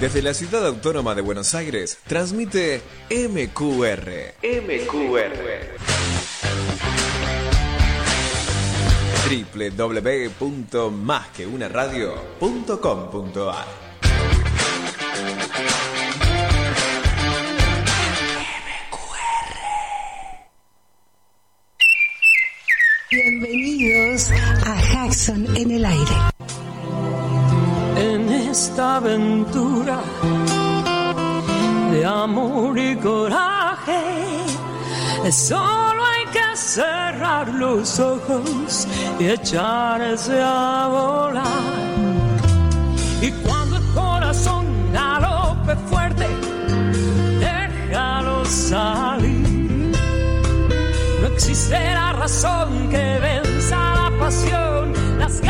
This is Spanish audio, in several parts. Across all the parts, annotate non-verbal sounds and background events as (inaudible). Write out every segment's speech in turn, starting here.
Desde la ciudad autónoma de Buenos Aires, transmite MQR. MQR. www.másqueunaradio.com.ar Bienvenidos a Jackson en el aire. Aventura de amor y coraje, solo hay que cerrar los ojos y echarse a volar. Y cuando el corazón galope fuerte, déjalo salir. No existe la razón que venza la pasión, las ganas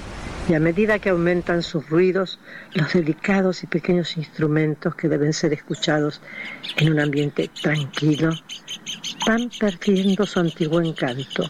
y a medida que aumentan sus ruidos, los delicados y pequeños instrumentos que deben ser escuchados en un ambiente tranquilo van perdiendo su antiguo encanto.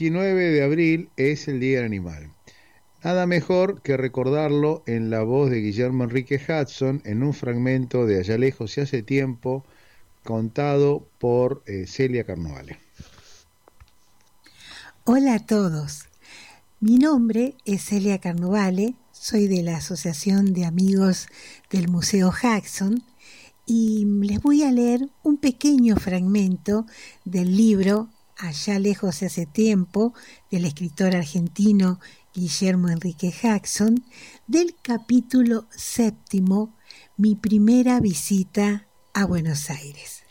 29 de abril, es el Día del Animal. Nada mejor que recordarlo en la voz de Guillermo Enrique Hudson en un fragmento de Allá lejos y hace tiempo, contado por eh, Celia Carnovale. Hola a todos. Mi nombre es Celia Carnovale, soy de la Asociación de Amigos del Museo Jackson y les voy a leer un pequeño fragmento del libro Allá lejos hace tiempo del escritor argentino Guillermo Enrique Jackson del capítulo séptimo Mi primera visita a Buenos Aires.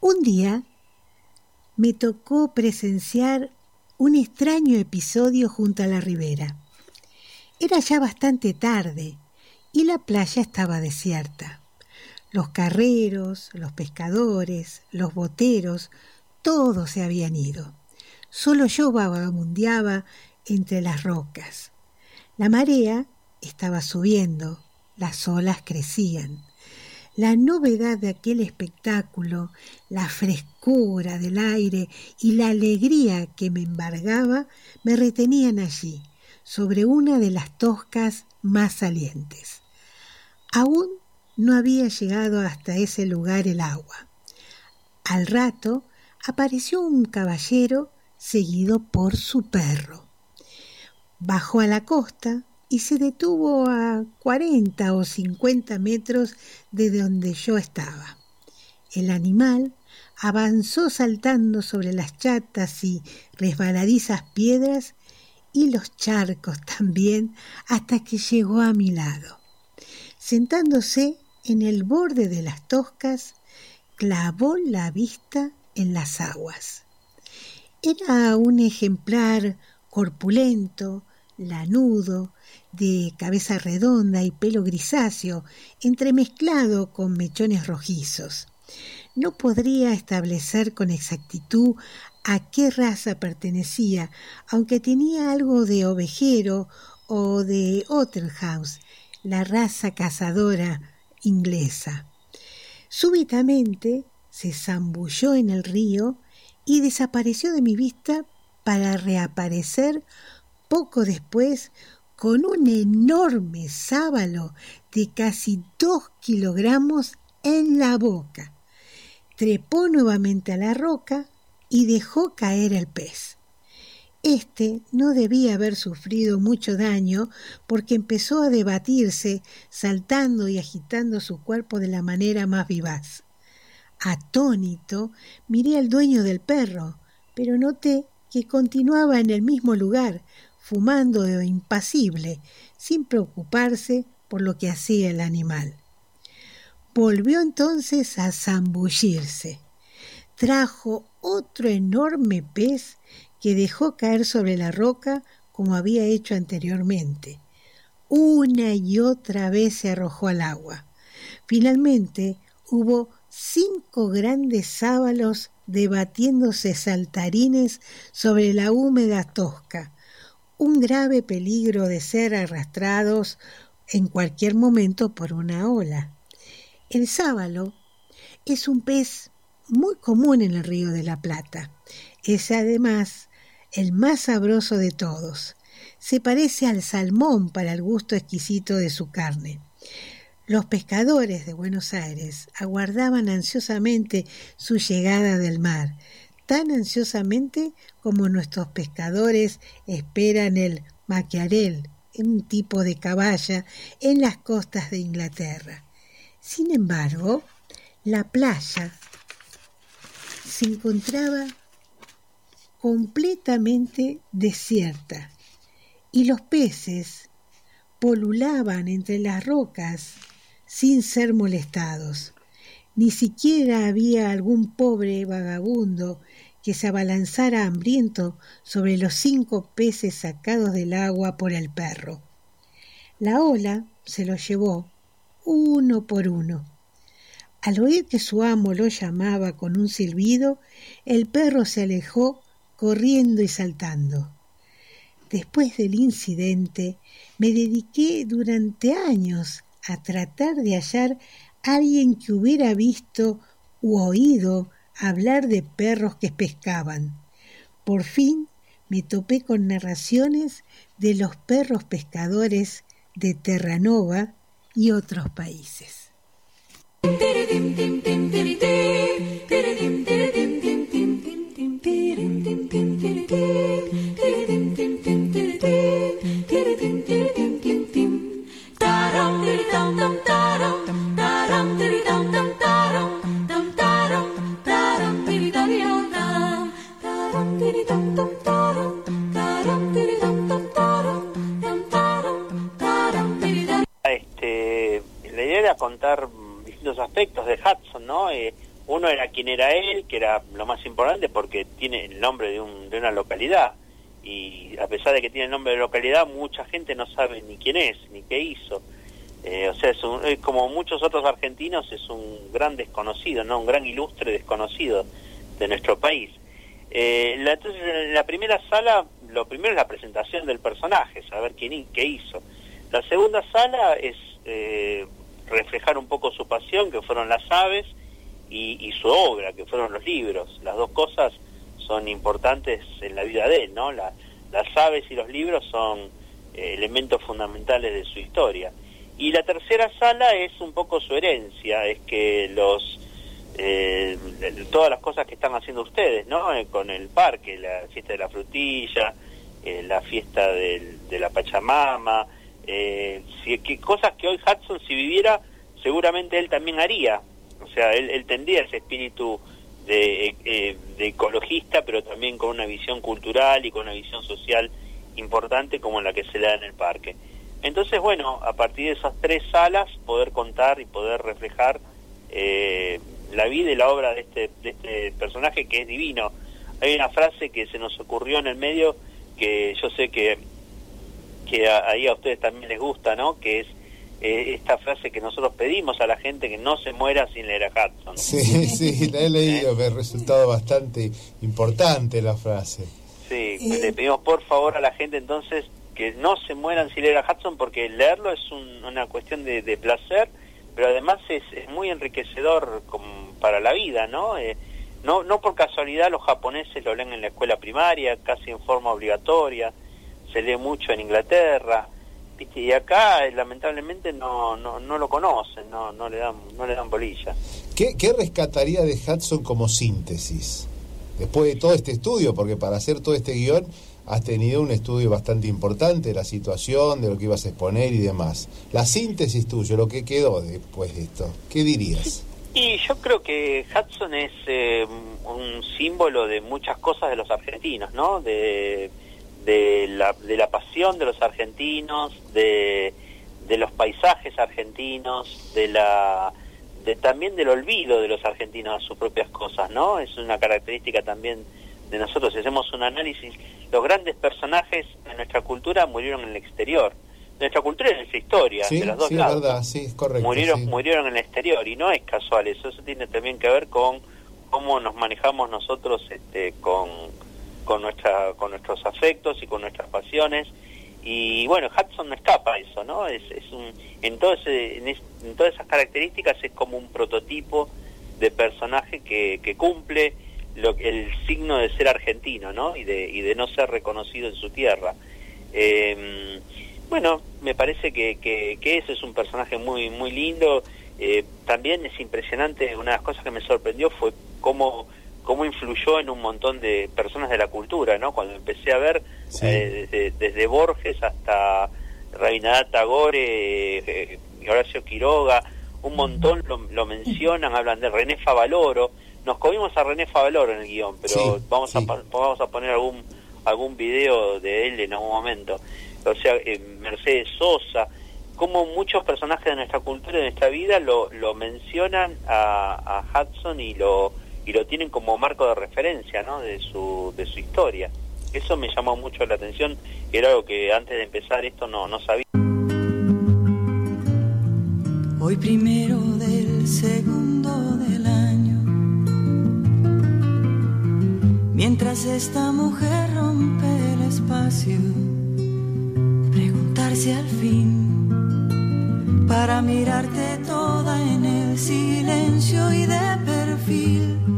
Un día me tocó presenciar un extraño episodio junto a la ribera. Era ya bastante tarde y la playa estaba desierta. Los carreros, los pescadores, los boteros, todos se habían ido. Solo yo vagabundeaba entre las rocas. La marea estaba subiendo, las olas crecían. La novedad de aquel espectáculo, la frescura del aire y la alegría que me embargaba me retenían allí, sobre una de las toscas más salientes. Aún no había llegado hasta ese lugar el agua. Al rato apareció un caballero seguido por su perro. Bajó a la costa y se detuvo a cuarenta o cincuenta metros de donde yo estaba. El animal avanzó saltando sobre las chatas y resbaladizas piedras y los charcos (laughs) también hasta que llegó a mi lado. Sentándose en el borde de las toscas, clavó la vista en las aguas. Era un ejemplar corpulento, lanudo, de cabeza redonda y pelo grisáceo, entremezclado con mechones rojizos. No podría establecer con exactitud a qué raza pertenecía, aunque tenía algo de ovejero o de Otterhouse, la raza cazadora inglesa. Súbitamente se zambulló en el río y desapareció de mi vista para reaparecer poco después con un enorme sábalo de casi dos kilogramos en la boca. Trepó nuevamente a la roca y dejó caer el pez. Este no debía haber sufrido mucho daño porque empezó a debatirse, saltando y agitando su cuerpo de la manera más vivaz. Atónito, miré al dueño del perro, pero noté que continuaba en el mismo lugar, fumando de impasible, sin preocuparse por lo que hacía el animal. Volvió entonces a zambullirse. Trajo otro enorme pez que dejó caer sobre la roca como había hecho anteriormente. Una y otra vez se arrojó al agua. Finalmente hubo cinco grandes sábalos debatiéndose saltarines sobre la húmeda tosca, un grave peligro de ser arrastrados en cualquier momento por una ola. El sábalo es un pez muy común en el río de la Plata. Es además el más sabroso de todos. Se parece al salmón para el gusto exquisito de su carne. Los pescadores de Buenos Aires aguardaban ansiosamente su llegada del mar, tan ansiosamente como nuestros pescadores esperan el maquiarel, un tipo de caballa, en las costas de Inglaterra. Sin embargo, la playa se encontraba completamente desierta y los peces polulaban entre las rocas sin ser molestados. Ni siquiera había algún pobre vagabundo que se abalanzara hambriento sobre los cinco peces sacados del agua por el perro. La ola se los llevó uno por uno. Al oír que su amo lo llamaba con un silbido, el perro se alejó corriendo y saltando. Después del incidente, me dediqué durante años a tratar de hallar alguien que hubiera visto u oído hablar de perros que pescaban. Por fin me topé con narraciones de los perros pescadores de Terranova y otros países. Contar distintos aspectos de Hudson, ¿no? Eh, Uno era quién era él, que era lo más importante porque tiene el nombre de, un, de una localidad y a pesar de que tiene el nombre de localidad, mucha gente no sabe ni quién es, ni qué hizo. Eh, o sea, es, como muchos otros argentinos, es un gran desconocido, no un gran ilustre desconocido de nuestro país. Eh, la, entonces, en la primera sala, lo primero es la presentación del personaje, saber quién qué hizo. La segunda sala es eh, reflejar un poco su pasión, que fueron las aves, y, su obra, que fueron los libros. Las dos cosas son importantes en la vida de él, ¿no? las aves y los libros son eh, elementos fundamentales de su historia. Y la tercera sala es un poco su herencia, es que los eh, todas las cosas que están haciendo ustedes, ¿no? Eh, con el parque, la fiesta de la frutilla, la fiesta de la Pachamama, si, que cosas que hoy Hudson si viviera seguramente él también haría, o sea, él, tendría ese espíritu de, de ecologista, pero también con una visión cultural y con una visión social importante como la que se le da en el parque. Entonces, bueno, a partir de esas tres salas, poder contar y poder reflejar eh, la vida y la obra de este, de este personaje que es divino. Hay una frase que se nos ocurrió en el medio que yo sé que, que ahí a ustedes también les gusta, ¿no? Que es eh, esta frase que nosotros pedimos a la gente que no se muera sin leer a Hudson. Sí, sí, la he leído, me ha resultado bastante importante la frase. Sí, le pedimos por favor a la gente entonces que no se mueran si leer a Hudson porque leerlo es una cuestión de, placer, pero además es, muy enriquecedor para la vida, ¿no? Eh, ¿no? No por casualidad los japoneses lo leen en la escuela primaria, casi en forma obligatoria, se lee mucho en Inglaterra, ¿viste? y acá eh, lamentablemente no, no, no lo conocen, no, no, le dan, no le dan bolilla. ¿Qué, ¿Qué rescataría de Hudson como síntesis? Después de todo este estudio, porque para hacer todo este guion has tenido un estudio bastante importante de la situación, de lo que ibas a exponer y demás. La síntesis tuya, lo que quedó después de esto, ¿qué dirías? Y yo creo que Hudson es eh, un símbolo de muchas cosas de los argentinos, ¿no? De, de, la, de la pasión de los argentinos, de, de los paisajes argentinos, de la de, también del olvido de los argentinos a sus propias cosas, ¿no? Es una característica también de nosotros, si hacemos un análisis, los grandes personajes de nuestra cultura murieron en el exterior. Nuestra cultura es nuestra historia, de los dos lados. Verdad, sí, correcto, murieron, murieron en el exterior y no es casual eso, eso tiene también que ver con cómo nos manejamos nosotros este, con, con, nuestra, con nuestros afectos y con nuestras pasiones. Y bueno, Hudson no escapa a eso, ¿no? Es, es un, en, todo en, todas esas características es como un prototipo de personaje que, que cumple lo, el signo de ser argentino, ¿no? Y de, y de no ser reconocido en su tierra. Eh, bueno, me parece que, que, que, ese es un personaje muy, muy lindo. Eh, también es impresionante, una de las cosas que me sorprendió fue cómo, cómo influyó en un montón de personas de la cultura, ¿no? Cuando empecé a ver eh, desde, Borges hasta Rabindranath Tagore, eh, Horacio Quiroga, un montón lo, lo mencionan, hablan de René Favaloro, nos comimos a René Favaloro en el guion, pero vamos, A, vamos a poner algún algún video de él en algún momento. O sea, eh, Mercedes Sosa, como muchos personajes de nuestra cultura, de nuestra vida, lo, lo mencionan a, a, Hudson y lo, y lo tienen como marco de referencia ¿no? de, su, de su historia. Eso me llamó mucho la atención, era algo que antes de empezar esto no, no sabía. Hoy primero del segundo del año Mientras esta mujer rompe el espacio, preguntarse al fin para mirarte toda en el silencio y de perfil.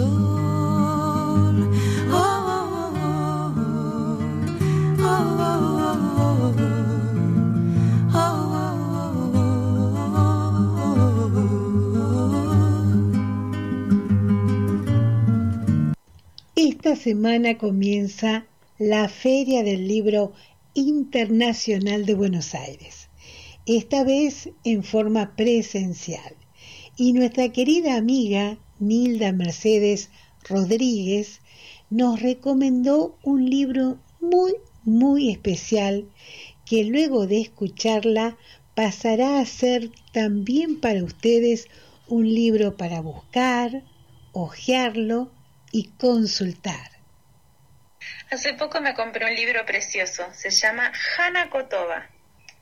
Oh, esta semana comienza la Feria del Libro Internacional de Buenos Aires, esta vez en forma presencial. Y nuestra querida amiga Nilda Mercedes Rodríguez nos recomendó un libro muy, muy especial que luego de escucharla pasará a ser también para ustedes un libro para buscar, hojearlo y consultar. Hace poco me compré un libro precioso, se llama Hana Kotoba,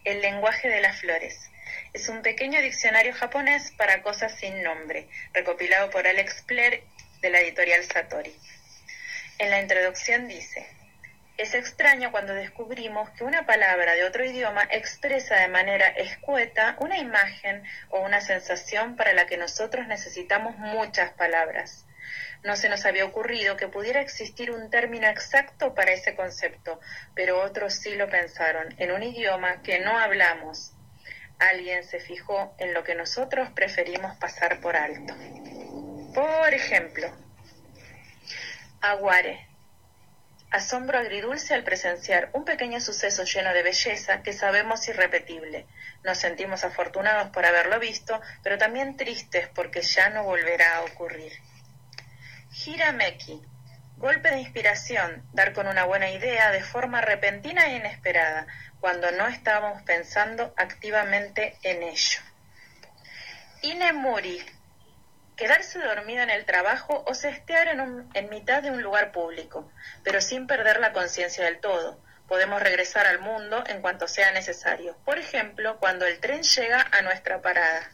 El lenguaje de las flores. Es un pequeño diccionario japonés para cosas sin nombre, recopilado por Alex Blair de la editorial Satori. En la introducción dice, es extraño cuando descubrimos que una palabra de otro idioma expresa de manera escueta una imagen o una sensación para la que nosotros necesitamos muchas palabras. No se nos había ocurrido que pudiera existir un término exacto para ese concepto, pero otros sí lo pensaron, en un idioma que no hablamos. Alguien se fijó en lo que nosotros preferimos pasar por alto. Por ejemplo, aguare, asombro agridulce al presenciar un pequeño suceso lleno de belleza que sabemos irrepetible. Nos sentimos afortunados por haberlo visto, pero también tristes porque ya no volverá a ocurrir. Hirameki, golpe de inspiración, dar con una buena idea de forma repentina e inesperada, cuando no estábamos pensando activamente en ello. Inemuri, quedarse dormido en el trabajo o cestear en, en mitad de un lugar público, pero sin perder la conciencia del todo. Podemos regresar al mundo en cuanto sea necesario, por ejemplo, cuando el tren llega a nuestra parada.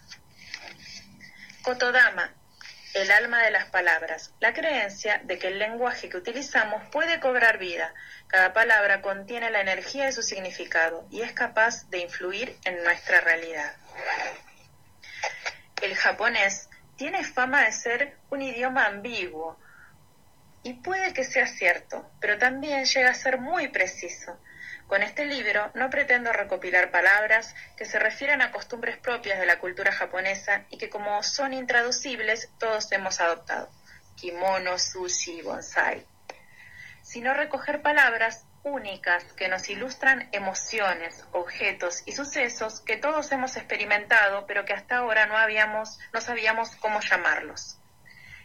Kotodama, el alma de las palabras, la creencia de que el lenguaje que utilizamos puede cobrar vida. Cada palabra contiene la energía de su significado y es capaz de influir en nuestra realidad. El japonés tiene fama de ser un idioma ambiguo, y puede que sea cierto, pero también llega a ser muy preciso. Con este libro no pretendo recopilar palabras que se refieran a costumbres propias de la cultura japonesa y que como son intraducibles todos hemos adoptado, kimono, sushi, bonsai, sino recoger palabras únicas que nos ilustran emociones, objetos y sucesos que todos hemos experimentado, pero que hasta ahora no habíamos, no sabíamos cómo llamarlos.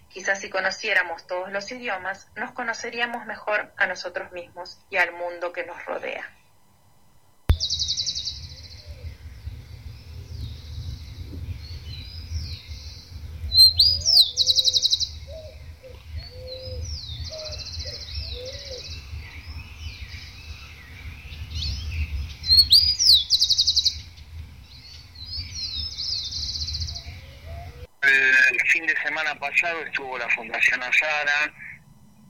Quizás si conociéramos todos los idiomas, nos conoceríamos mejor a nosotros mismos y al mundo que nos rodea. El fin de estuvo la Fundación Azara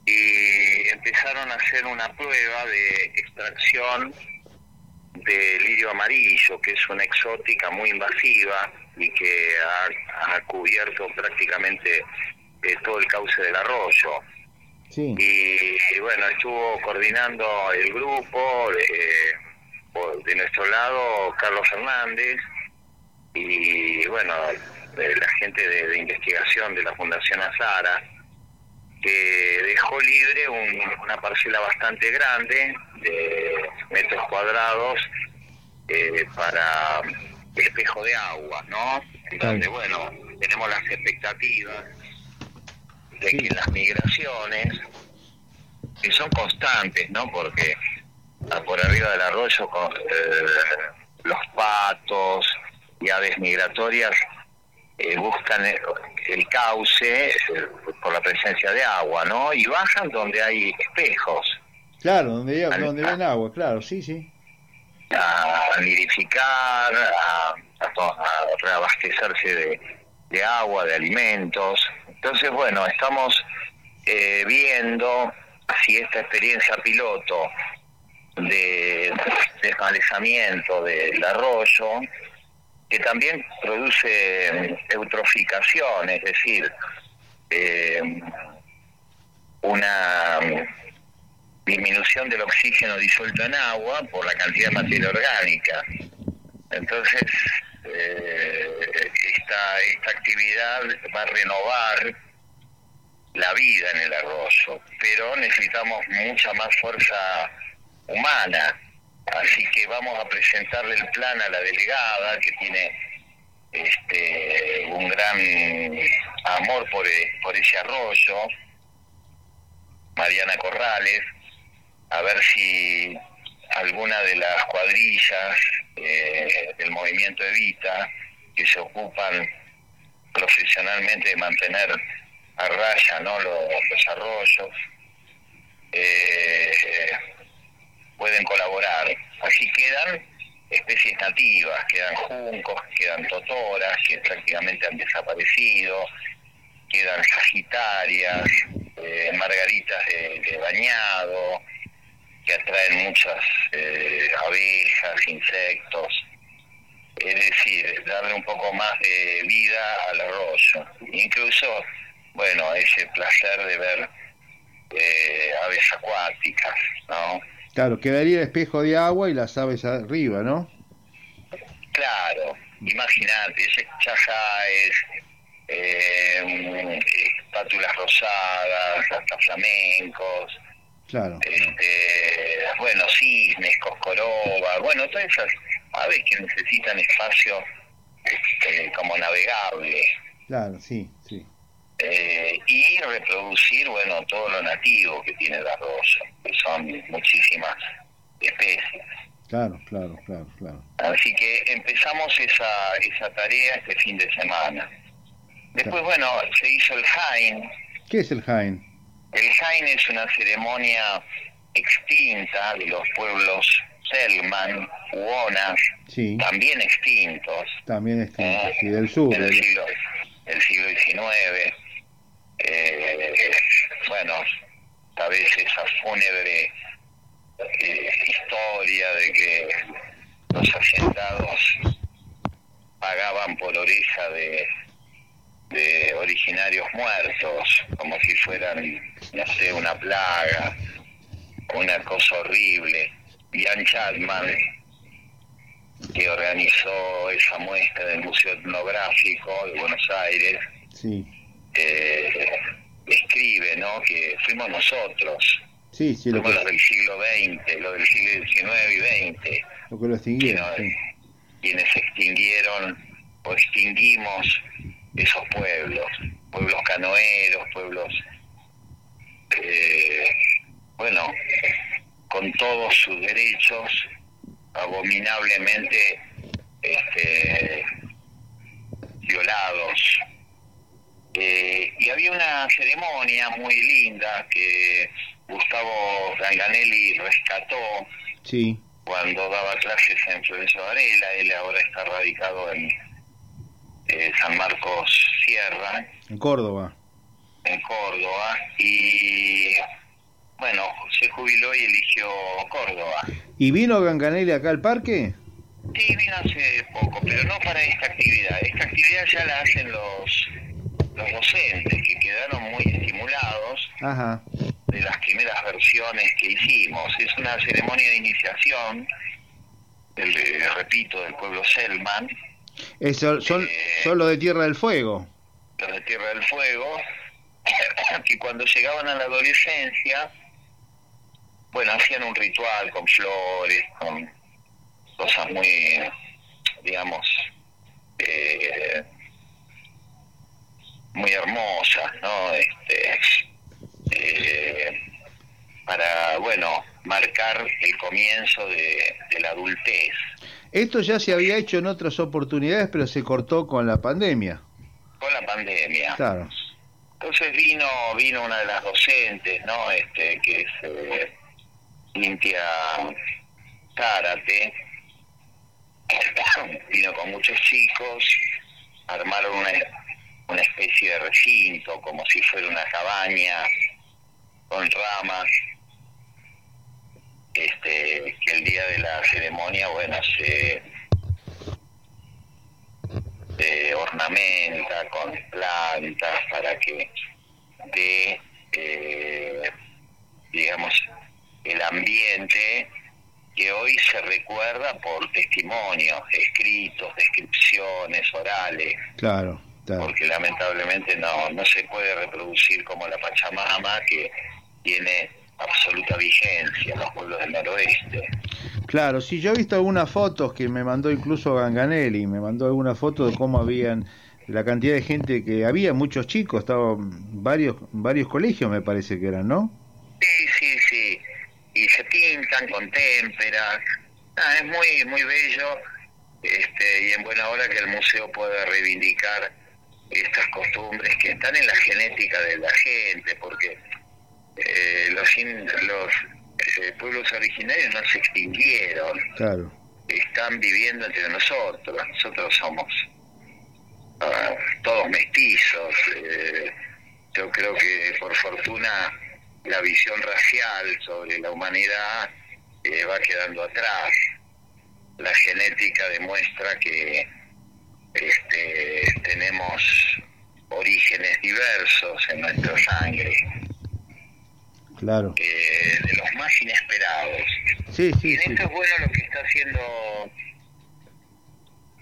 y empezaron a hacer una prueba de extracción de lirio amarillo, que es una exótica muy invasiva y que ha, ha cubierto prácticamente eh, todo el cauce del arroyo. Sí. Y, y bueno, estuvo coordinando el grupo de, por- de nuestro lado Carlos Fernández y bueno, de la gente de, de investigación de la Fundación Azara, que dejó libre un- una parcela bastante grande de metros cuadrados eh, para espejo de agua, ¿no? En donde, bueno, tenemos las expectativas de que las migraciones, que son constantes, ¿no? Porque por arriba del arroyo con, eh, los patos y aves migratorias eh, buscan el, el cauce eh, por la presencia de agua, ¿no? Y bajan donde hay espejos Claro, donde, ven agua, claro, sí, sí. a nidificar, a, a to- a reabastecerse de, de agua, de alimentos. Entonces, bueno, estamos eh, viendo si esta experiencia piloto de desmalezamiento del arroyo, que también produce eh, eutroficación, es decir, eh, una disminución del oxígeno disuelto en agua por la cantidad de materia orgánica. Entonces, eh, esta, esta actividad va a renovar la vida en el arroyo, pero necesitamos mucha más fuerza humana. Así que vamos a presentarle el plan a la delegada que tiene este, un gran amor por, e- por ese arroyo, Mariana Corrales, a ver si alguna de las cuadrillas eh, del movimiento Evita que se ocupan profesionalmente de mantener a raya ¿no? los, los arroyos eh, pueden colaborar. Así quedan especies nativas, quedan juncos, quedan totoras que prácticamente han desaparecido, quedan sagitarias, eh, margaritas de, bañado, que atraen muchas eh, abejas, insectos. Es decir, darle un poco más de vida al arroyo. Incluso, bueno, ese placer de ver eh, aves acuáticas, ¿no? Claro, quedaría el espejo de agua y las aves arriba, ¿no? Claro, imagínate, ese chajáes, eh, espátulas rosadas, hasta flamencos, Claro. este, bueno, cisnes, coscoroba, bueno, todas esas aves que necesitan espacio este, como navegable Claro, sí. Eh, y reproducir, bueno, todo lo nativo que tiene el arroyo, que son muchísimas especies. Claro, claro, claro, claro. Así que empezamos esa, esa tarea este fin de semana. Después, bueno, se hizo el Jain. ¿Qué es el Jaén? El Jain es una ceremonia extinta de los pueblos Selman, Huonas, Sí, también extintos, también este, sí, del sur. del- siglo, del siglo XIX. Eh, bueno, vez esa fúnebre eh, historia de que los hacendados pagaban por oreja de, de originarios muertos, como si fueran, no sé, una plaga, una cosa horrible. Ian Chapman, que organizó esa muestra del Museo Etnográfico de Buenos Aires, Sí, eh, escribe, ¿no? Que fuimos nosotros, sí, sí, lo fuimos los del siglo XX, los del siglo XIX y XX, lo que lo extinguieron. sí. quienes extinguieron o extinguimos esos pueblos, pueblos canoeros, pueblos, eh, bueno, con todos sus derechos abominablemente este, violados. Eh, y había una ceremonia muy linda que Gustavo Ganganelli rescató Sí, cuando daba clases en Florencio Varela, él ahora está radicado en eh, San Marcos Sierra, en Córdoba. en Córdoba, y bueno, se jubiló y eligió Córdoba. ¿Y vino Ganganelli acá al parque? Sí, vino hace poco, pero no para esta actividad. Esta actividad ya la hacen los, los docentes, que quedaron muy estimulados Ajá, de las primeras versiones que hicimos. Es una ceremonia de iniciación, del, eh, repito, del pueblo Selman, Eso, son, son los de Tierra del Fuego. los de Tierra del Fuego, (coughs) que cuando llegaban a la adolescencia, bueno, hacían un ritual con flores, con cosas muy, digamos, eh, muy hermosas, ¿no? Este, eh, para, bueno, marcar el comienzo de, de la adultez. Esto ya se había hecho en otras oportunidades, pero se cortó con la pandemia. con la pandemia. Claro. Entonces vino vino una de las docentes, ¿no? Este que es eh, Cintia Zárate. (coughs) vino con muchos chicos, armaron una, una especie de recinto, como si fuera una cabaña con ramas. Este, que el día de la ceremonia, bueno, se, ornamenta con plantas para que dé, eh, digamos, el ambiente que hoy se recuerda por testimonios escritos, descripciones orales. Claro. Porque lamentablemente no, no se puede reproducir como la Pachamama, que tiene absoluta vigencia en los pueblos del noroeste. Claro, sí, yo he visto algunas fotos que me mandó incluso Ganganelli, me mandó algunas fotos de cómo habían la cantidad de gente que había, muchos chicos, estaban varios varios colegios me parece que eran, ¿no? Sí, sí, sí, y se pintan con témperas, ah, es muy muy bello este, y en buena hora que el museo pueda reivindicar estas costumbres que están en la genética de la gente, porque eh, los, los eh, pueblos originarios no se extinguieron, claro. están viviendo entre nosotros, nosotros somos ah, todos mestizos, eh, yo creo que por fortuna la visión racial sobre la humanidad va quedando atrás, la genética demuestra que este, tenemos orígenes diversos en nuestra sangre. Claro. Eh, de los más inesperados. Sí, sí, y en esto es bueno lo que está haciendo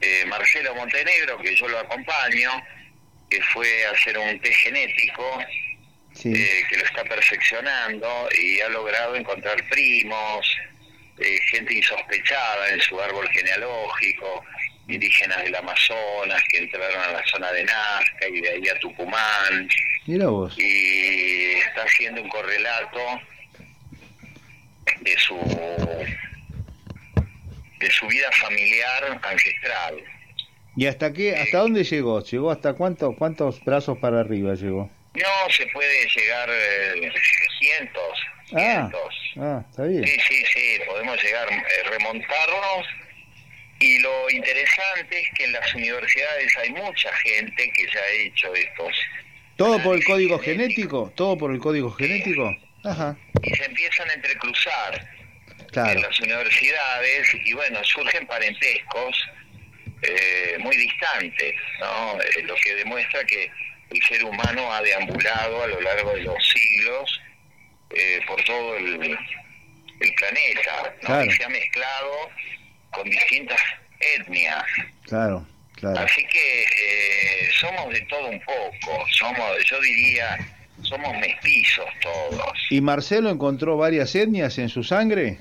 eh, Marcelo Montenegro, que yo lo acompaño, que fue a hacer un test genético, eh, que lo está perfeccionando y ha logrado encontrar primos, gente insospechada en su árbol genealógico, indígenas del Amazonas que entraron a la zona de Nazca y de ahí a Tucumán. Mira vos. Y está haciendo un correlato de su de su vida familiar ancestral. ¿Y hasta qué, hasta dónde llegó? ¿Llegó hasta cuántos, cuántos brazos para arriba llegó? No, se puede llegar eh, cientos, ah, Ah, está bien. Sí, sí, sí, podemos llegar, eh, remontarnos y lo interesante es que en las universidades hay mucha gente que ya ha hecho estos. ¿Todo por el código genético? ¿Todo por el código genético? Ajá. Y se empiezan a entrecruzar en las universidades y bueno, surgen parentescos eh, muy distantes, ¿no? Eh, lo que demuestra que el ser humano ha deambulado a lo largo de los siglos eh, por todo el, el planeta, ¿no? Y se ha mezclado con distintas etnias. Claro, claro. Así que eh, somos de todo un poco, somos, yo diría, somos mestizos todos. ¿Y Marcelo encontró varias etnias en su sangre?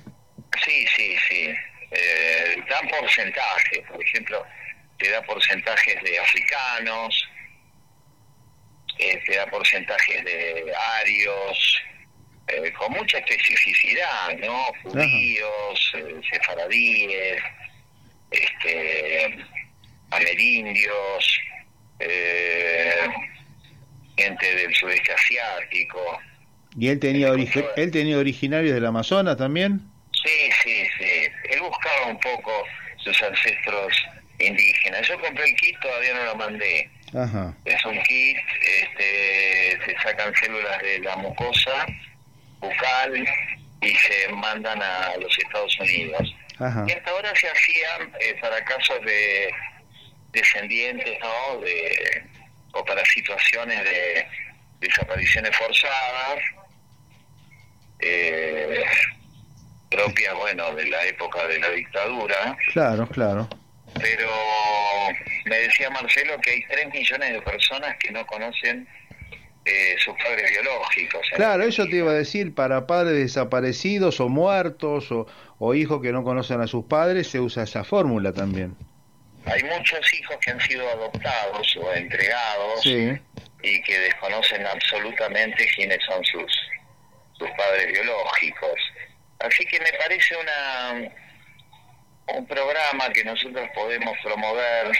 Sí, sí, sí. Eh, dan porcentajes, por ejemplo, te da porcentajes de africanos, eh, te da porcentajes de arios, eh, con mucha especificidad, ¿no? Judíos, eh, sefaradíes, este, amerindios, eh, gente del sudeste asiático. ¿Y él tenía, origen, él tenía originarios del Amazonas también? Sí, sí, sí. Él buscaba un poco sus ancestros indígenas. Yo compré el kit, todavía no lo mandé. Ajá. Es un kit, este, se sacan células de la mucosa bucal y se mandan a los Estados Unidos. Y hasta ahora se hacían eh, para casos de descendientes, ¿no? De, o para situaciones de desapariciones forzadas, eh, propias, bueno, de la época de la dictadura. Claro, claro. Pero me decía Marcelo que hay 3 millones de personas que no conocen eh, sus padres biológicos. ¿eh? Claro, eso te iba a decir, para padres desaparecidos o muertos o, o hijos que no conocen a sus padres, se usa esa fórmula también. Hay muchos hijos que han sido adoptados o entregados y que desconocen absolutamente quiénes son sus, sus padres biológicos. Así que me parece una un programa que nosotros podemos promover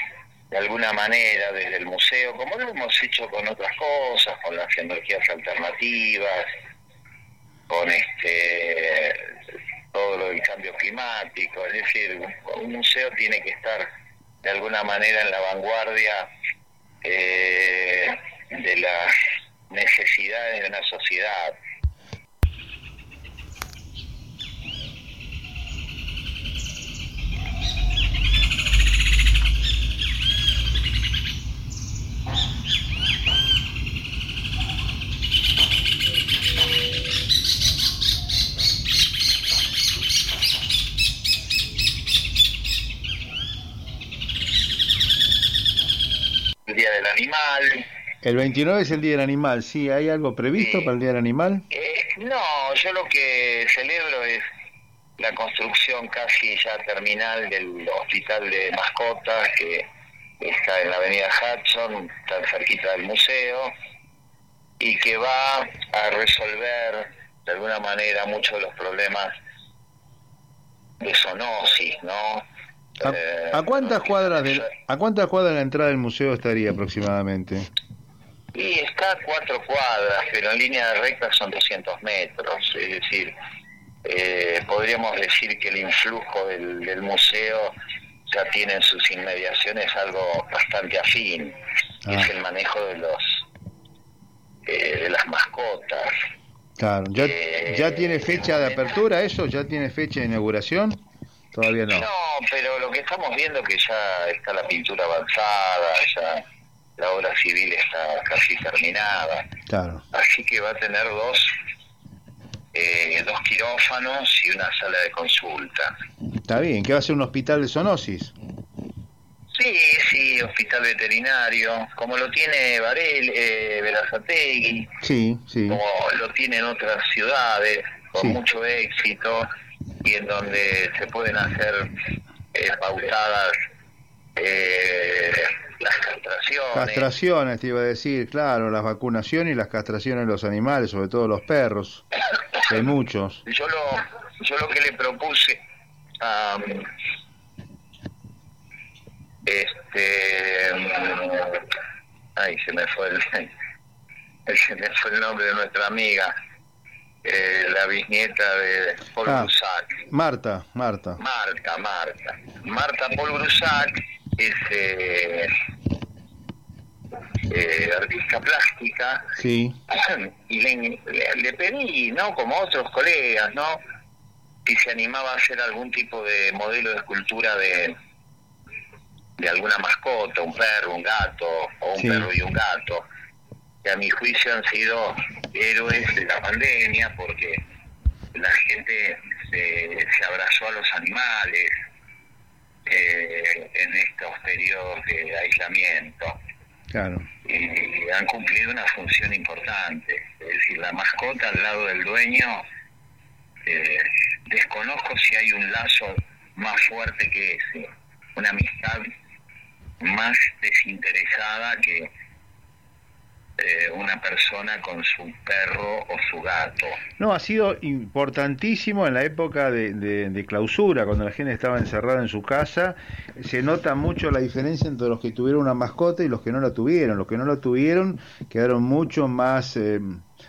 de alguna manera desde el museo, como lo hemos hecho con otras cosas, con las energías alternativas, con este todo lo del cambio climático, es decir, un museo tiene que estar de alguna manera en la vanguardia eh, de las necesidades de una sociedad. Día del Animal Animal. El 29 es el Día del Animal, sí, ¿hay algo previsto para el Día del Animal? Eh, no, yo lo que celebro es la construcción casi ya terminal del hospital de mascotas que está en la avenida Hudson, tan cerquita del museo, y que va a resolver de alguna manera muchos de los problemas de zoonosis, ¿no? ¿A, Eh, a cuántas cuadras de, a cuántas cuadras de la entrada del museo estaría aproximadamente? Y está a cuatro cuadras, pero en línea recta son 200 metros. Es decir, eh, podríamos decir que el influjo del, del museo ya tiene en sus inmediaciones algo bastante afín, que Ah. es el manejo de los eh, de las mascotas. Claro, ¿ya, Eh, ¿ya tiene fecha de apertura eso? ¿Ya tiene fecha de inauguración? Todavía no. No, pero lo que estamos viendo que ya está la pintura avanzada, ya la obra civil está casi terminada. Claro. Así que va a tener dos, eh, dos quirófanos y una sala de consulta. Está bien, que va a ser un hospital de zoonosis. Sí, sí, hospital veterinario, como lo tiene Varel, eh, Verazategui, Sí, sí. como lo tienen otras ciudades, con Sí. mucho éxito, y en donde se pueden hacer eh, pautadas eh, las castraciones. Castraciones, te iba a decir, claro, las vacunaciones y las castraciones de los animales, sobre todo los perros. que Hay muchos. Yo lo, yo lo que le propuse a este ay se me fue el (laughs) se me fue el nombre de nuestra amiga eh, la bisnieta de Paul Ah. Brusac Marta, Marta. Marta Marta Marta Paul Brusac es eh, eh, artista plástica Sí, (clears throat) y le, le- le pedí, ¿no? Como otros colegas, ¿no? Si se animaba a hacer algún tipo de modelo de escultura de, de alguna mascota, un perro, un gato, o un Sí. perro y un gato, que a mi juicio han sido héroes de la pandemia porque la gente se, se abrazó a los animales eh, en estos periodos de aislamiento claro. y han cumplido una función importante. Es decir, la mascota al lado del dueño, eh, desconozco si hay un lazo más fuerte que ese, una amistad más desinteresada que eh, una persona con su perro o su gato. No, ha sido importantísimo en la época de, de- clausura, cuando la gente estaba encerrada en su casa. Se nota mucho la diferencia entre los que tuvieron una mascota y los que no la tuvieron. Los que no la tuvieron quedaron mucho más eh,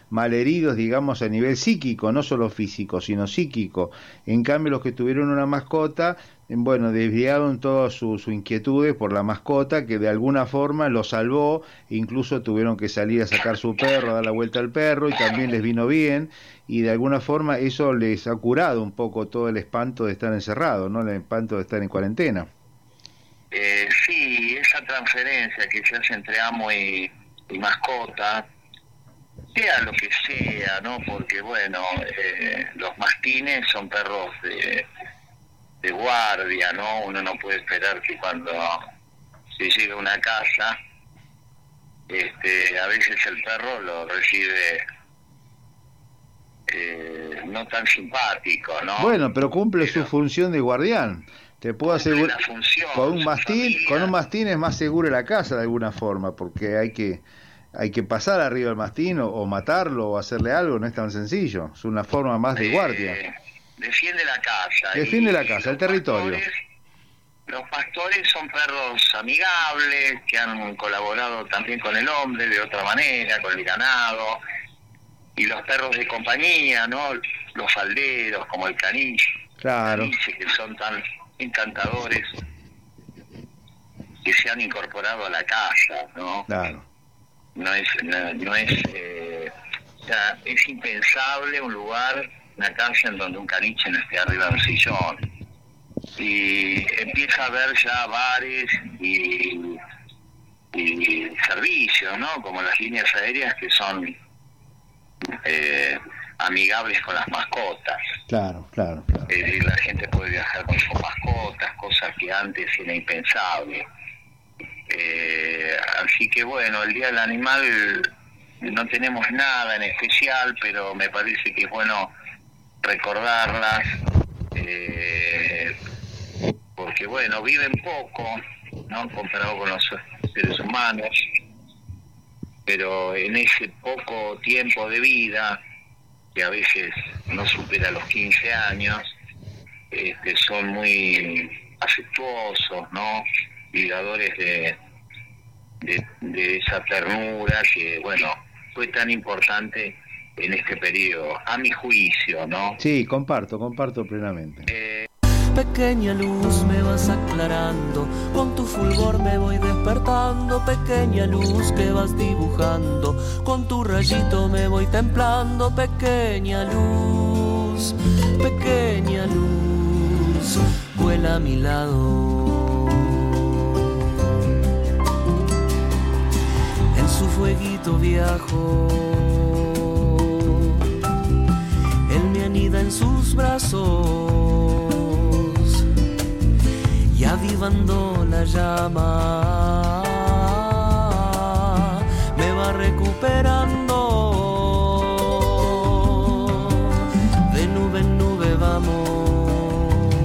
malheridos, digamos, a nivel psíquico, no solo físico, sino psíquico. En cambio, los que tuvieron una mascota, bueno, desviaron todas sus sus inquietudes por la mascota que de alguna forma lo salvó, incluso tuvieron que salir a sacar su perro, a dar la vuelta al perro y también les vino bien y de alguna forma eso les ha curado un poco todo el espanto de estar encerrado, ¿no? El espanto de estar en cuarentena. Eh, sí, esa transferencia que se hace entre amo y, y mascota, sea lo que sea, ¿no? Porque, bueno, eh, los mastines son perros de, de guardia, ¿no? Uno no puede esperar que cuando se llega a una casa, este, a veces el perro lo recibe eh, no tan simpático, ¿no? Bueno, pero cumple su función de guardián. Te puedo asegurar con un mastín, familia. con un mastín es más seguro la casa de alguna forma, porque hay que hay que pasar arriba del mastín o, o matarlo o hacerle algo, no es tan sencillo, es una forma más de guardia. Defiende la casa. Defiende Y la casa, el territorio. pastores- los pastores son perros amigables que han colaborado también con el hombre de otra manera, con el ganado. Y los perros de compañía, ¿no? Los falderos, como el caniche, Claro, caniche, que son tan encantadores, que se han incorporado a la casa, ¿no? claro. no es no, no es eh, es impensable un lugar una en donde un caniche no esté arriba de un sillón y empieza a haber ya bares y, y servicios no como las líneas aéreas que son eh, amigables con las mascotas Claro, claro, claro. es decir, la gente puede viajar con sus mascotas, cosas que antes era impensable. Eh, así que bueno, el Día del Animal no tenemos nada en especial, pero me parece que es bueno recordarlas, eh, porque bueno, viven poco, ¿no? Comparado con los seres humanos, pero en ese poco tiempo de vida, que a veces no supera los 15 años, este, son muy afectuosos, ¿no? Cuidadores de, de, de esa ternura que, bueno, fue tan importante en este periodo, a mi juicio, ¿no? Sí, comparto, comparto plenamente. Eh, Pequeña luz me vas aclarando, con tu fulgor me voy despertando, pequeña luz que vas dibujando, con tu rayito me voy templando, pequeña luz, pequeña luz, vuela a mi lado. En su fueguito viajo, en sus brazos y avivando la llama. Me va recuperando. De nube en nube vamos,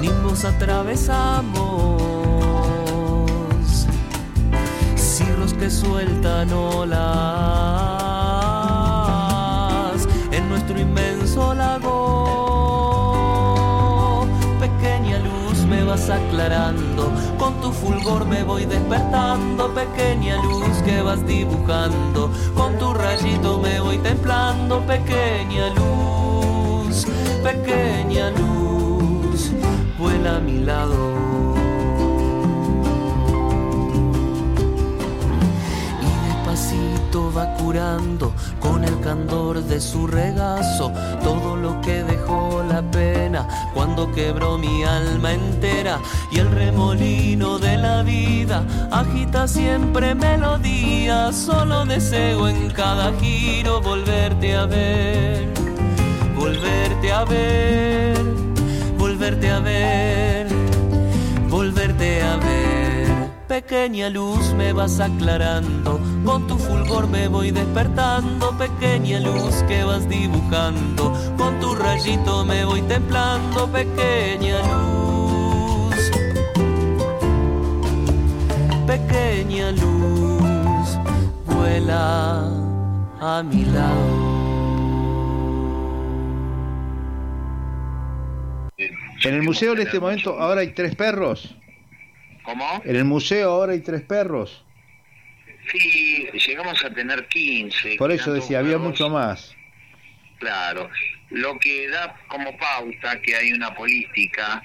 nimbos atravesamos, cirros que sueltan olas inmenso lago. Pequeña luz me vas aclarando, con tu fulgor me voy despertando, pequeña luz que vas dibujando, con tu rayito me voy templando, pequeña luz, pequeña luz, vuela a mi lado. Y despacito va curando candor de su regazo todo lo que dejó la pena cuando quebró mi alma entera y el remolino de la vida agita siempre melodía solo deseo en cada giro volverte a ver volverte a ver volverte a ver pequeña luz me vas aclarando, con tu fulgor me voy despertando, pequeña luz que vas dibujando, con tu rayito me voy templando, pequeña luz, pequeña luz, vuela a mi lado. En el museo en este momento ahora hay tres perros. ¿Cómo? En el museo ahora hay tres perros. Sí, llegamos a tener 15. Por eso decía, había mucho más. Claro, lo que da como pauta que hay una política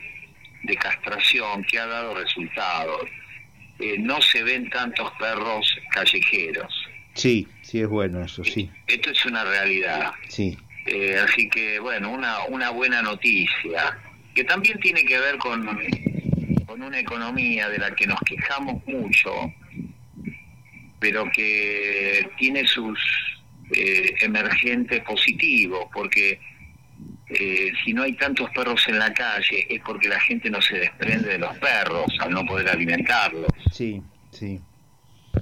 de castración que ha dado resultados. Eh, no se ven tantos perros callejeros. Sí, sí es bueno eso, sí, Esto es una realidad. sí. Eh, así que, bueno, una, una buena noticia, que también tiene que ver con, con una economía de la que nos quejamos mucho, pero que tiene sus eh, emergentes positivos, porque eh, si no hay tantos perros en la calle es porque la gente no se desprende de los perros al no poder alimentarlos. Sí, sí.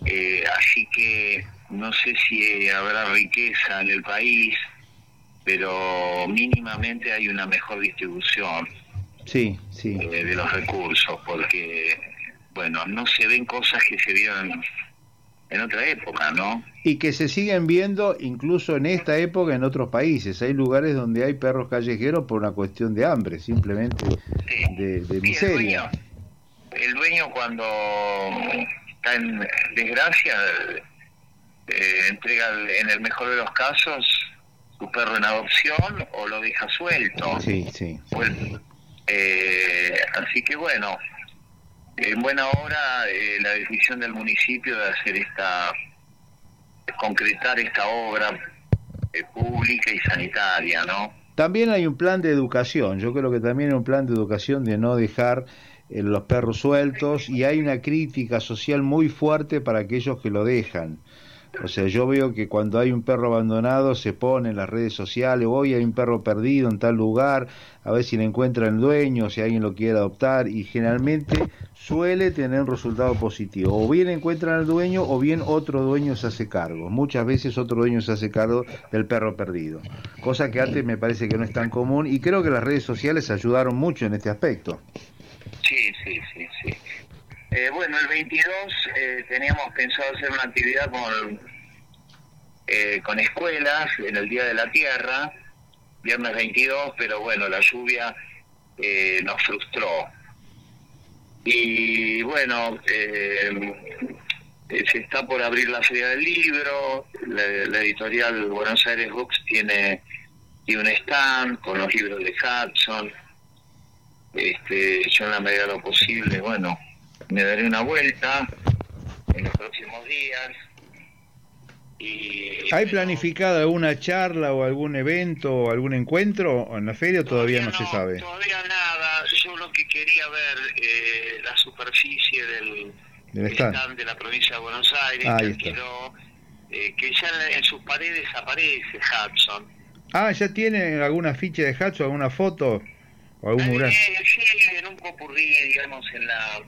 Eh, así que no sé si habrá riqueza en el país, pero mínimamente hay una mejor distribución Sí, sí. eh, de los recursos, porque, bueno, no se ven cosas que se vieron en otra época, ¿no? Y que se siguen viendo incluso en esta época en otros países. Hay lugares donde hay perros callejeros por una cuestión de hambre, simplemente de, de miseria. El dueño cuando está en desgracia eh, entrega en el mejor de los casos su perro en adopción o lo deja suelto. Sí, sí. O el- eh, así que bueno, en buena hora eh, la decisión del municipio de hacer esta, concretar esta obra eh, pública y sanitaria, ¿no? También hay un plan de educación, yo creo que también hay un plan de educación de no dejar eh, los perros sueltos y hay una crítica social muy fuerte para aquellos que lo dejan, O sea, yo veo que cuando hay un perro abandonado se pone en las redes sociales, hoy hay un perro perdido en tal lugar, a ver si le encuentran el dueño, si alguien lo quiere adoptar, y generalmente suele tener un resultado positivo. O bien encuentran al dueño o bien otro dueño se hace cargo. Muchas veces otro dueño se hace cargo del perro perdido. Cosa que antes me parece que no es tan común y creo que las redes sociales ayudaron mucho en este aspecto. Sí, sí, sí. Eh, bueno, el 22 eh, teníamos pensado hacer una actividad con, eh, con escuelas en el Día de la Tierra, viernes 22, pero bueno, la lluvia nos frustró. Y bueno, se está por abrir la Feria del Libro, la, editorial Buenos Aires Books tiene, tiene un stand con los libros de Hudson. Este, yo en la medida de lo posible, bueno, me daré una vuelta en los próximos días. Y, ¿Hay planificada alguna charla o algún evento o algún encuentro en la feria o todavía, no, se sabe? Todavía nada, yo lo que quería ver eh, la superficie del, stand. de la provincia de Buenos Aires, que, eh, que ya en sus paredes aparece Hudson. Ah, ¿ya tiene alguna ficha de Hudson, alguna foto o algún mural? Eh, sí, en un popurrí, digamos, en la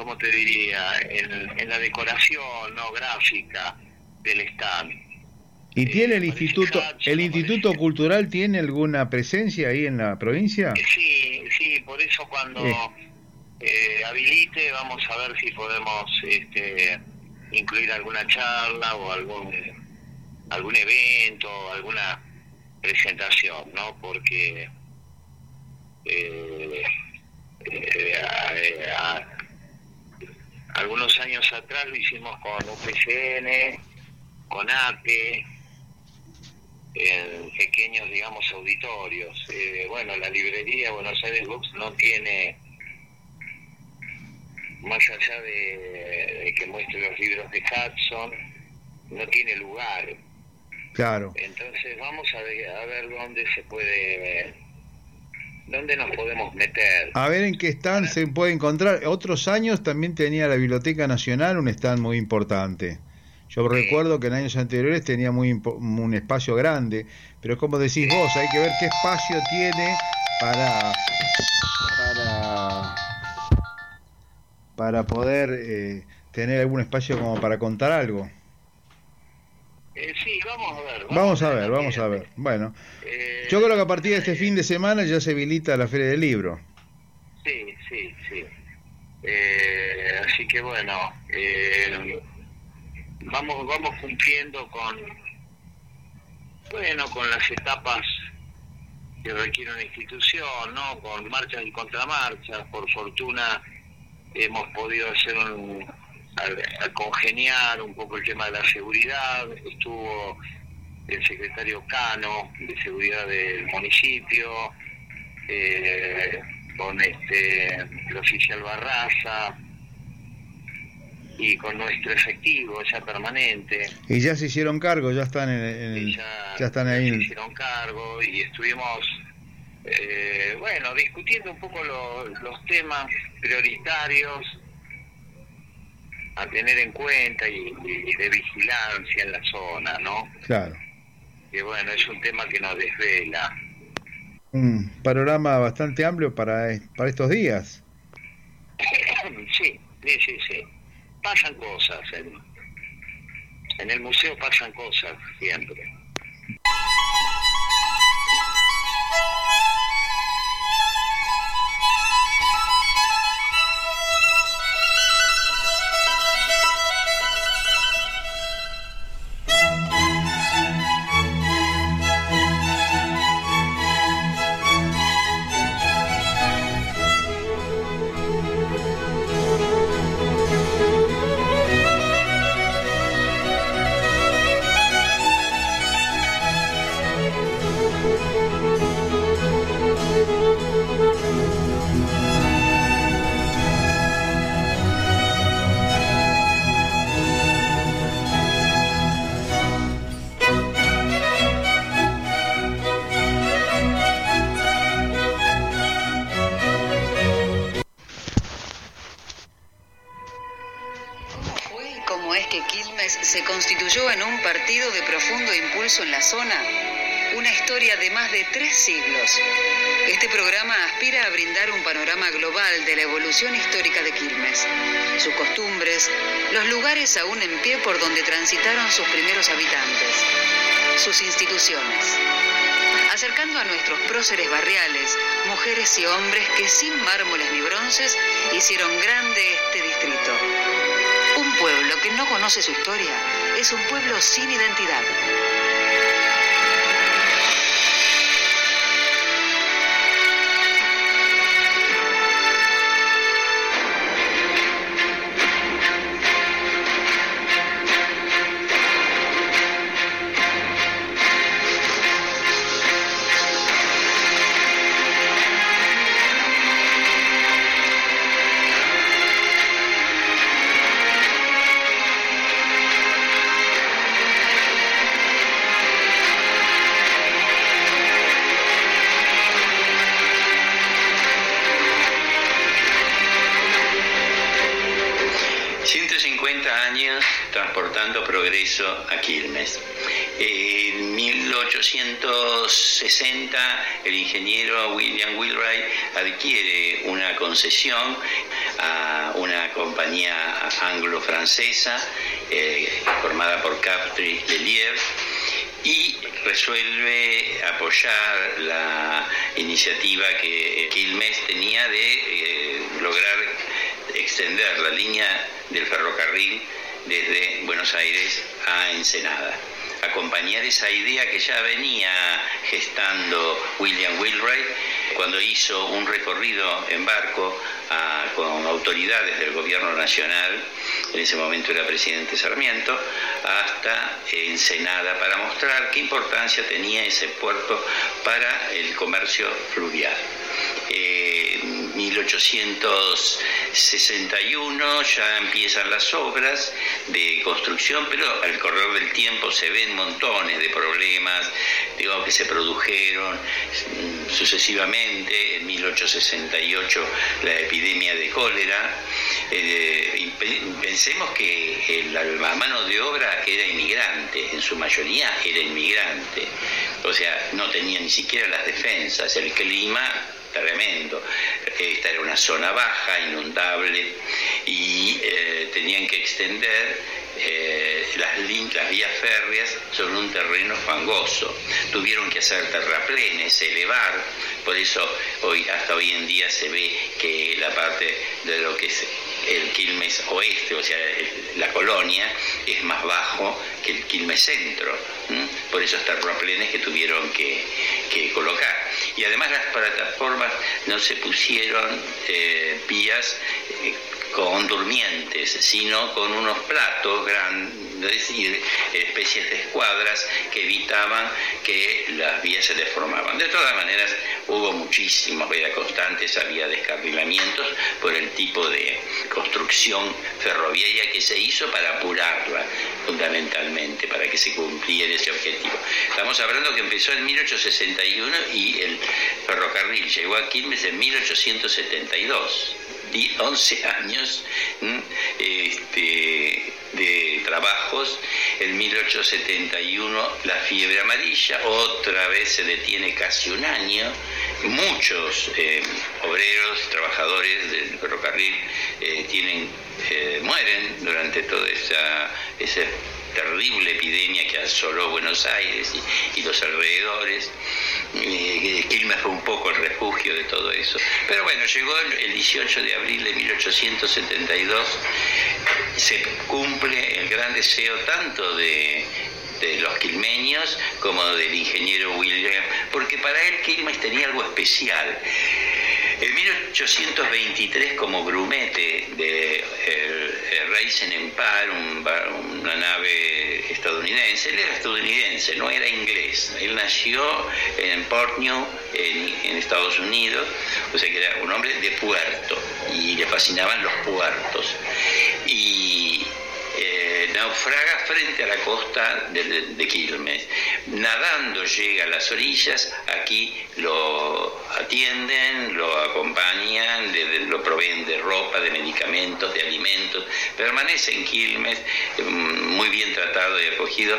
¿cómo te diría? En, la decoración no gráfica del stand. ¿Y tiene el instituto, el instituto cultural tiene alguna presencia ahí en la provincia? Sí, sí, por eso cuando eh, habilite vamos a ver si podemos este, incluir alguna charla o algún algún evento, alguna presentación, ¿no? Porque eh, eh, algunos años atrás lo hicimos con UPCN, con APE, en pequeños, digamos, auditorios. Eh, bueno, la librería Buenos Aires Books no tiene, más allá de, que muestre los libros de Hudson, no tiene lugar. Claro. Entonces vamos a a ver dónde se puede ¿Dónde nos podemos meter? A ver en qué stand se puede encontrar. Otros años también tenía la Biblioteca Nacional un stand muy importante. Yo recuerdo que en años anteriores tenía muy un espacio grande, pero como decís vos, hay que ver qué espacio tiene para para, para poder eh, tener algún espacio como para contar algo. Eh, sí, vamos a ver. Vamos, a ver, vamos a ver. Bueno, eh, yo creo que a partir de este fin de semana ya se habilita la Feria del Libro. Sí, sí, sí. Eh, así que bueno, vamos vamos cumpliendo con bueno con las etapas que requiere una institución, ¿no? Con marchas y contramarchas. Por fortuna hemos podido hacer un a, congeniar un poco el tema de la seguridad. Estuvo el secretario Cano de seguridad del municipio, eh, con este el oficial Barraza y con nuestro efectivo ya permanente. Y ya se hicieron cargo, ya están en, ya, están ahí. Se hicieron cargo y estuvimos eh, bueno discutiendo un poco los temas prioritarios a tener en cuenta y, de vigilancia en la zona, ¿no? Claro. Que bueno, es un tema que nos desvela. Un panorama bastante amplio para, para estos días. (clears throat) sí, sí, sí, sí. Pasan cosas. En, en el museo pasan cosas siempre. Constituyó en un partido de profundo impulso en la zona una historia de más de tres siglos. Este programa aspira a brindar un panorama global de la evolución histórica de Quilmes, sus costumbres, los lugares aún en pie por donde transitaron sus primeros habitantes, sus instituciones, acercando a nuestros próceres barriales, mujeres y hombres que sin mármoles ni bronces hicieron grande este distrito. Pueblo que no conoce su historia es un pueblo sin identidad. El ingeniero William Wheelwright adquiere una concesión a una compañía anglo-francesa eh, formada por Capri Lelier y resuelve apoyar la iniciativa que Quilmes tenía de eh, lograr extender la línea del ferrocarril desde Buenos Aires a Ensenada. Acompañar esa idea que ya venía gestando William Wheelwright cuando hizo un recorrido en barco ah, con autoridades del gobierno nacional, en ese momento era presidente Sarmiento, hasta Ensenada para mostrar qué importancia tenía ese puerto para el comercio fluvial. Eh, 1861 ya empiezan las obras de construcción, pero al correr del tiempo se ven montones de problemas digo, que se produjeron sucesivamente. En 1868 la epidemia de cólera. Eh, pensemos que la mano de obra era inmigrante, en su mayoría era inmigrante. O sea, no tenía ni siquiera las defensas. El clima tremendo. Esta era una zona baja, inundable, y eh, tenían que extender eh, las, vías férreas sobre un terreno fangoso. Tuvieron que hacer terraplenes, elevar, por eso hoy, hasta hoy en día se ve que la parte de lo que es el Quilmes oeste, o sea, la colonia, es más bajo que el Quilmes centro. Por esos terraplenes que tuvieron que, colocar. Y además las plataformas no se pusieron eh, vías eh, con durmientes, sino con unos platos grandes y especies de escuadras que evitaban que las vías se deformaban. De todas maneras, hubo muchísimos veras constantes, había descarrilamientos por el tipo de construcción ferroviaria que se hizo para apurarla, fundamentalmente, para que se cumpliera ese objetivo. Estamos hablando que empezó en 1861 y el ferrocarril llegó a Quilmes en 1872. 11 años este, de trabajos. En 1871 la fiebre amarilla, otra vez se detiene casi un año. Muchos eh, obreros, trabajadores del ferrocarril eh, tienen, eh, mueren durante toda esa, esa terrible epidemia que asoló Buenos Aires y, los alrededores. Quilmes fue un poco el refugio de todo eso. Pero bueno, llegó el 18 de abril de 1872, se cumple el gran deseo tanto de, de los quilmeños como del ingeniero William, porque para él Quilmes tenía algo especial. En 1823, como grumete de el Empire, una nave estadounidense, él era estadounidense, no era inglés. Él nació en Port New, en, Estados Unidos, o sea que era un hombre de puerto y le fascinaban los puertos. Y eh, naufraga frente a la costa de, Quilmes. Nadando llega a las orillas, aquí lo atienden, lo acompañan, lo proveen de ropa, de medicamentos, de alimentos, permanece en Quilmes mm, muy bien tratado y acogido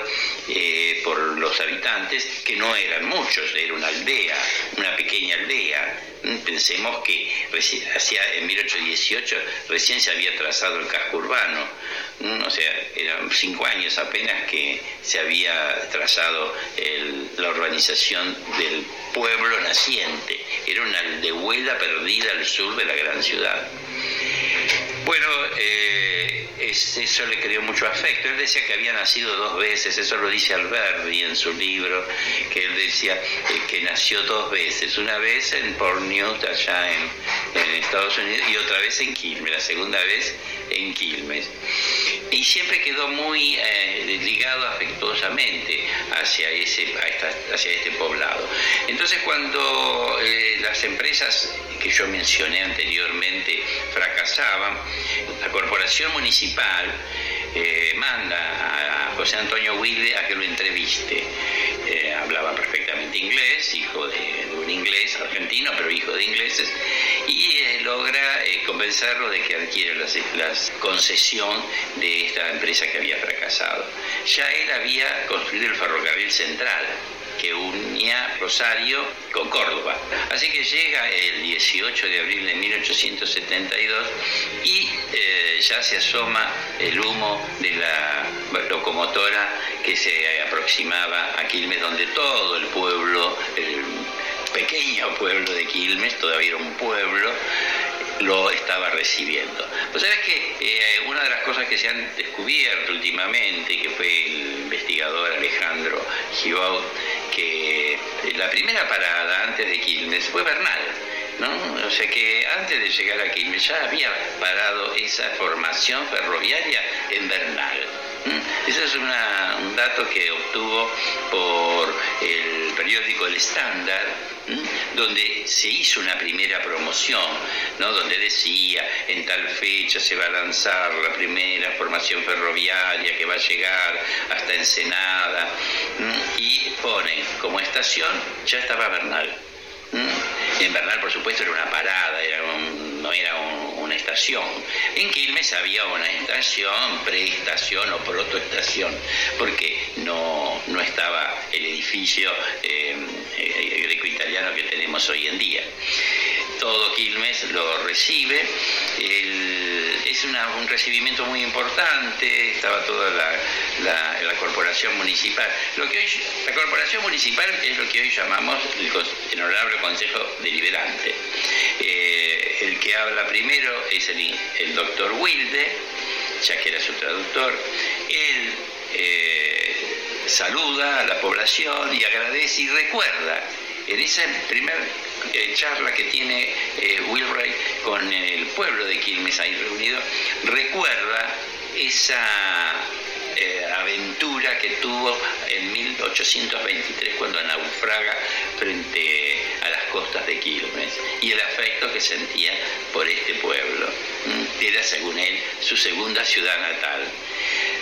eh, por los habitantes, que no eran muchos, era una aldea, una pequeña aldea. Pensemos que hacia, en 1818 recién se había trazado el casco urbano, mm, o sea, eran cinco años apenas que se había trazado la urbanización del pueblo naciente, era una aldehuela perdida al sur de la gran ciudad. Bueno, eso le creó mucho afecto. Él decía que había nacido dos veces, eso lo dice Alberti en su libro, que él decía eh, que nació dos veces, una vez en Port allá en, Estados Unidos, y otra vez en Quilmes, la segunda vez en Quilmes. Y siempre quedó muy eh, ligado afectuosamente hacia, ese, hacia este poblado. Entonces cuando las empresas que yo mencioné anteriormente fracasaban, la corporación municipal eh, manda a José Antonio Wilde a que lo entreviste. Eh, hablaba perfectamente inglés, hijo de, inglés argentino, pero hijo de ingleses, y eh, logra convencerlo de que adquiere la concesión de esta empresa que había fracasado. Ya él había construido el ferrocarril central que unía Rosario con Córdoba. Así que llega el 18 de abril de 1872 y eh, ya se asoma el humo de la locomotora que se aproximaba a Quilmes, donde todo el pueblo, el pequeño pueblo de Quilmes, todavía era un pueblo, lo estaba recibiendo. Pues sabes que eh, una de las cosas que se han descubierto últimamente, que fue el investigador Alejandro Gibaud, que la primera parada antes de Quilmes fue Bernal. ¿no? O sea que antes de llegar a Quilmes ya había parado esa formación ferroviaria en Bernal. Ese es un dato que obtuvo por el periódico El Estándar, donde se hizo una primera promoción, ¿no? donde decía en tal fecha se va a lanzar la primera formación ferroviaria que va a llegar hasta Ensenada, y pone como estación, ya estaba Bernal. En Bernal, por supuesto, era una parada, era no era una estación. En Quilmes había una estación, preestación o protoestación, porque no, no estaba el edificio eh, eh, greco-italiano que tenemos hoy en día todo Quilmes lo recibe. es un recibimiento muy importante, estaba toda la, corporación municipal. Lo que hoy, la corporación municipal es lo que hoy llamamos el, Honorable Consejo Deliberante. Eh, el que habla primero es el, doctor Wilde, ya que era su traductor. Él eh, saluda a la población y agradece y recuerda en esa primera eh, charla que tiene eh, Wilray con el pueblo de Quilmes ahí reunido, recuerda esa eh, aventura que tuvo en 1823 cuando naufraga frente a las costas de Quilmes y el afecto que sentía por este pueblo. Mm, era, según él, su segunda ciudad natal.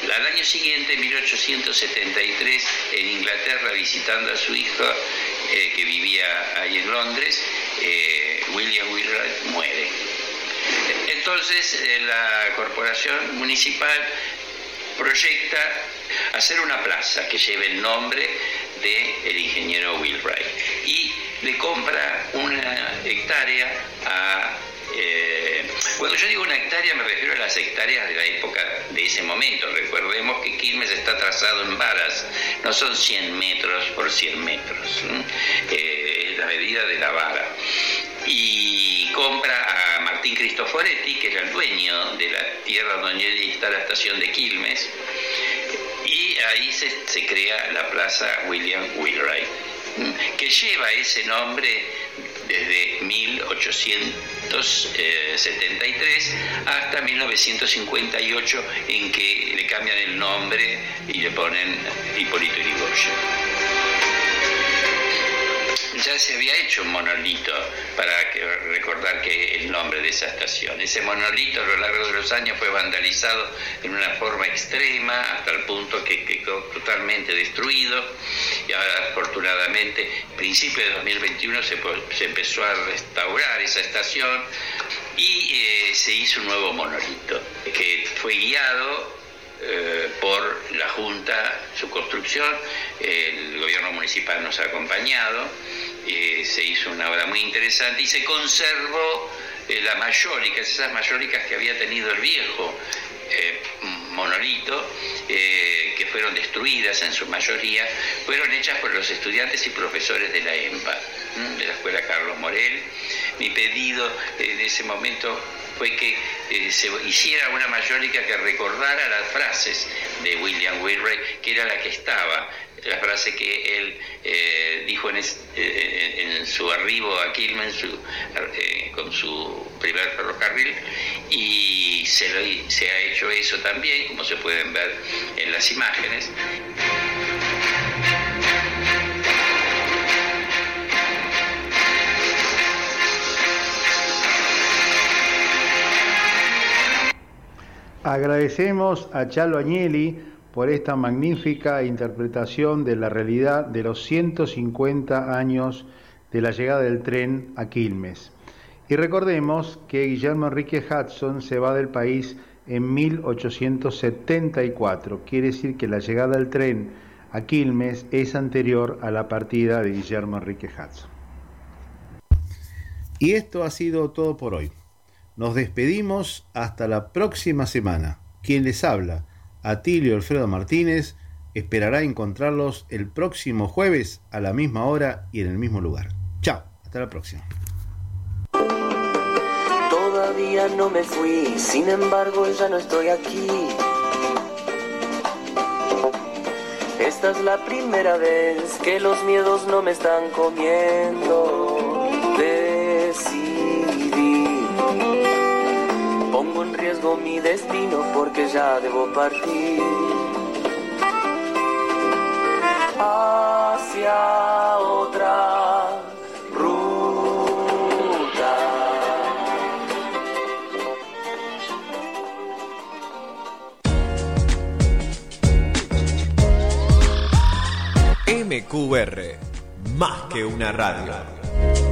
Al año siguiente, en 1873, en Inglaterra, visitando a su hijo eh, que vivía ahí en Londres, eh, William Willard muere. Entonces, eh, la corporación municipal proyecta hacer una plaza que lleve el nombre del ingeniero Wheelwright y le compra una hectárea a cuando yo digo una hectárea me refiero a las hectáreas de la época de ese momento. Recordemos que Quilmes está trazado en varas, no son 100 metros por 100 metros, eh, es la medida de la vara. Y compra a Martín Cristoforetti, que era el dueño de la tierra donde está la estación de Quilmes, y ahí se, crea la plaza William Wheelwright, que lleva ese nombre desde 1873 hasta 1958 en que le cambian el nombre y le ponen Hipólito Yrigoyen. Ya se había hecho un monolito para recordar que el nombre de esa estación. Ese monolito a lo largo de los años fue vandalizado en una forma extrema hasta el punto que quedó totalmente destruido. Y ahora afortunadamente, a principios de 2021 se, empezó a restaurar esa estación y eh, se hizo un nuevo monolito que fue guiado eh, por la Junta, su construcción, el gobierno municipal nos ha acompañado, eh, se hizo una obra muy interesante y se conservó eh, la mayólica, esas mayólicas que había tenido el viejo monolito, que fueron destruidas en su mayoría, fueron hechas por los estudiantes y profesores de la EMPA, de la Escuela Carlos Morel. Mi pedido en ese momento fue que eh, se hiciera una mayólica que recordara las frases de William Wilray, que era la que estaba, la frase que él eh, dijo eh, en, su arribo a Quilmes con su primer ferrocarril, y se, se ha hecho eso también, como se pueden ver en las imágenes. Agradecemos a Chalo Agnelli por esta magnífica interpretación de la realidad de los 150 años de la llegada del tren a Quilmes. Y recordemos que Guillermo Enrique Hudson se va del país en 1874. Quiere decir que la llegada del tren a Quilmes es anterior a la partida de Guillermo Enrique Hudson. Y esto ha sido todo por hoy. Nos despedimos hasta la próxima semana. Quien les habla, Atilio Alfredo Martínez, esperará encontrarlos el próximo jueves a la misma hora y en el mismo lugar. Chao, hasta la próxima. Todavía no me fui, sin embargo ya no estoy aquí. Esta es la primera vez que los miedos no me están comiendo. Pongo en riesgo mi destino porque ya debo partir hacia otra ruta. MQR, más que una radio.